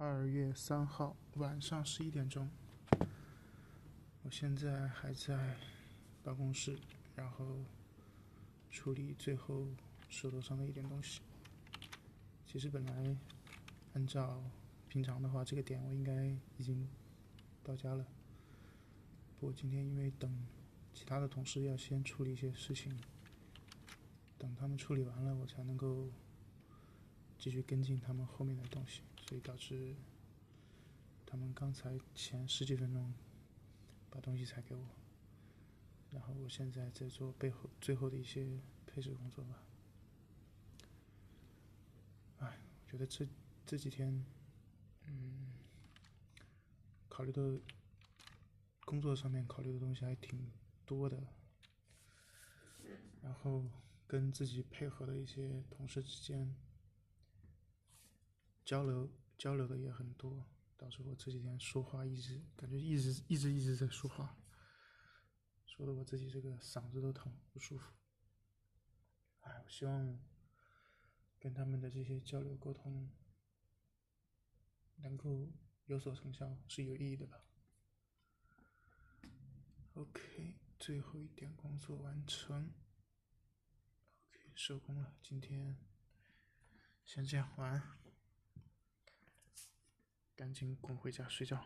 二月三号晚上十一点钟，我现在还在办公室，然后处理最后手头上的一点东西。其实本来按照平常的话，这个点我应该已经到家了。不过今天因为等其他的同事要先处理一些事情，等他们处理完了，我才能够继续跟进他们后面的东西。所以导致他们刚才前十几分钟把东西才给我，然后我现在在做背后最后的一些配置工作吧。哎，我觉得这这几天，嗯，考虑的工作上面考虑的东西还挺多的，然后跟自己配合的一些同事之间。交流交流的也很多，导致我这几天说话一直感觉一直一直一直在说话，说的我自己这个嗓子都疼不舒服。哎，我希望跟他们的这些交流沟通能够有所成效，是有意义的吧？OK，最后一点工作完成，OK 收工了，今天先这样，晚安。赶紧滚回家睡觉。